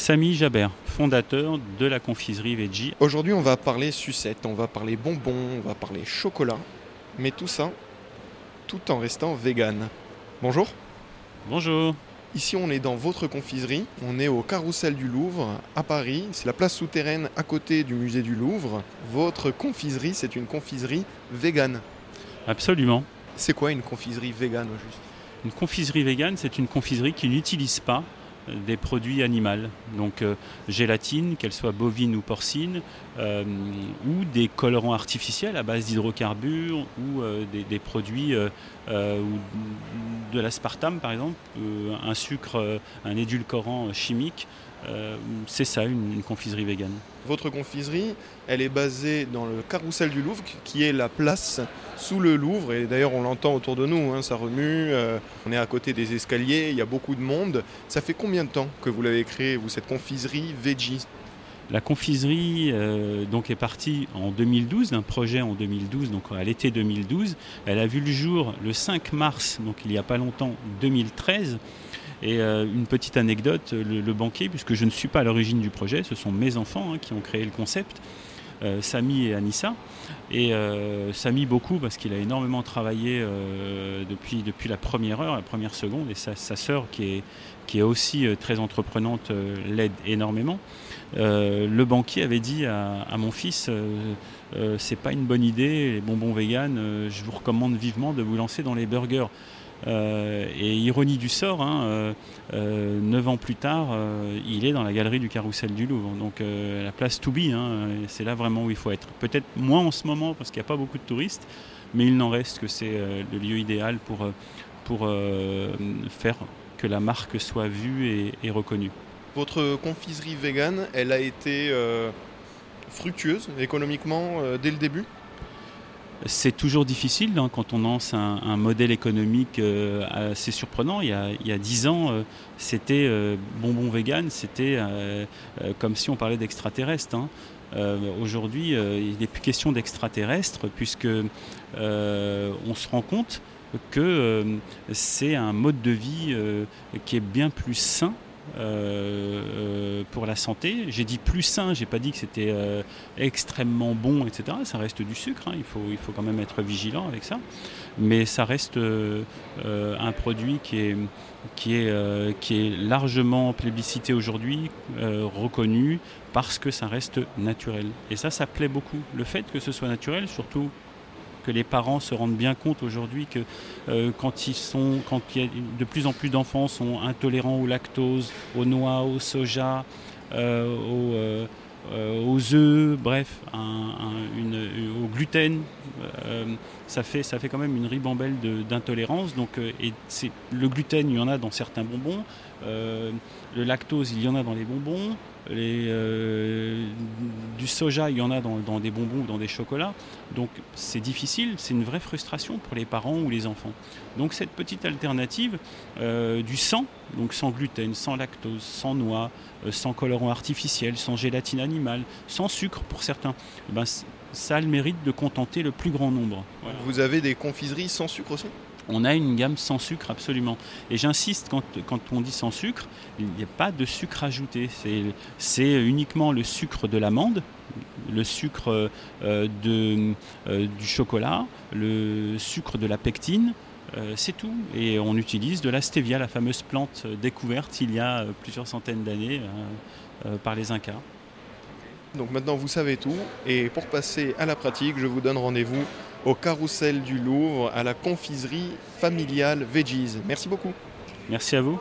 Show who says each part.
Speaker 1: Samy Jabert, fondateur de la confiserie Veggie.
Speaker 2: Aujourd'hui, on va parler sucette, on va parler bonbons, on va parler chocolat, mais tout ça, tout en restant vegan. Bonjour.
Speaker 1: Bonjour.
Speaker 2: Ici, on est dans votre confiserie. On est au Carrousel du Louvre à Paris. C'est la place souterraine à côté du musée du Louvre. Votre confiserie, c'est une confiserie vegan.
Speaker 1: Absolument.
Speaker 2: C'est quoi une confiserie vegan au juste?
Speaker 1: Une confiserie vegan, c'est une confiserie qui n'utilise pas des produits animaux, donc euh, gélatine, qu'elle soit bovine ou porcine, euh, ou des colorants artificiels à base d'hydrocarbures ou des, produits de l'aspartame par exemple, un sucre, un édulcorant chimique. C'est ça une, confiserie végane.
Speaker 2: Votre confiserie, elle est basée dans le Carrousel du Louvre, qui est la place sous le Louvre. Et d'ailleurs, on l'entend autour de nous, hein, ça remue. on est à côté des escaliers, il y a beaucoup de monde. Ça fait combien de temps que vous l'avez créée, vous, cette confiserie Veggie?
Speaker 1: La confiserie euh, donc est partie en 2012, d'un projet en 2012, donc à l'été 2012. Elle a vu le jour le 5 mars, donc il n'y a pas longtemps, 2013. Et euh, une petite anecdote, le, banquier, puisque je ne suis pas à l'origine du projet, ce sont mes enfants hein, qui ont créé le concept, euh, Samy et Anissa. Et Samy beaucoup parce qu'il a énormément travaillé depuis, depuis la première heure, la première seconde, et sa, sœur qui est, qui est aussi très entreprenante l'aide énormément. Euh, le banquier avait dit à, mon fils euh, euh, c'est pas une bonne idée, les bonbons vegan, je vous recommande vivement de vous lancer dans les burgers. Et ironie du sort, hein, neuf ans plus tard, il est dans la galerie du Carrousel du Louvre. Donc la place to be, hein, c'est là vraiment où il faut être. Peut-être moins en ce moment parce qu'il n'y a pas beaucoup de touristes, mais il n'en reste que c'est le lieu idéal pour, pour faire que la marque soit vue et reconnue.
Speaker 2: Votre confiserie vegan, elle a été euh, fructueuse économiquement euh, dès le début?
Speaker 1: C'est toujours difficile hein, quand on lance un, modèle économique euh, assez surprenant. Il y a, dix ans, c'était bonbon vegan, c'était comme si on parlait d'extraterrestres. Hein. Aujourd'hui, il n'est plus question d'extraterrestres puisque on se rend compte que c'est un mode de vie qui est bien plus sain euh, euh, pour la santé. J'ai dit plus sain, j'ai pas dit que c'était euh, extrêmement bon, etc. Ça reste du sucre, hein. il, faut, il faut quand même être vigilant avec ça. Mais ça reste un produit qui est, qui est, qui est largement plébiscité aujourd'hui, reconnu, parce que ça reste naturel. Et ça, ça plaît beaucoup. Le fait que ce soit naturel, surtout que les parents se rendent bien compte aujourd'hui que euh, quand ils sont, quand il y a de plus en plus d'enfants sont intolérants au lactose, aux noix, au soja, euh, euh, aux, œufs, bref, au gluten, ça fait ça fait quand même une ribambelle d'intolérance. Donc, et le gluten, il y en a dans certains bonbons. le lactose, il y en a dans les bonbons. Les, du soja, il y en a dans, des bonbons ou dans des chocolats. Donc c'est difficile, c'est une vraie frustration pour les parents ou les enfants. Donc cette petite alternative euh, du sang, donc sans gluten, sans lactose, sans noix, euh, sans colorant artificiel, sans gélatine animale, sans sucre pour certains, eh ben, ça a le mérite de contenter le plus grand nombre.
Speaker 2: Vous avez des confiseries sans sucre aussi?
Speaker 1: On a une gamme sans sucre absolument. Et j'insiste, quand, on dit sans sucre, il n'y a pas de sucre ajouté. C'est uniquement le sucre de l'amande, le sucre euh, euh, du chocolat, le sucre de la pectine. Euh, c'est tout. Et on utilise de la stevia, la fameuse plante découverte il y a plusieurs centaines d'années par les Incas.
Speaker 2: Donc maintenant vous savez tout. Et pour passer à la pratique, je vous donne rendez-vous au carrousel du Louvre, à la confiserie familiale Veggies. Merci beaucoup.
Speaker 1: Merci à vous.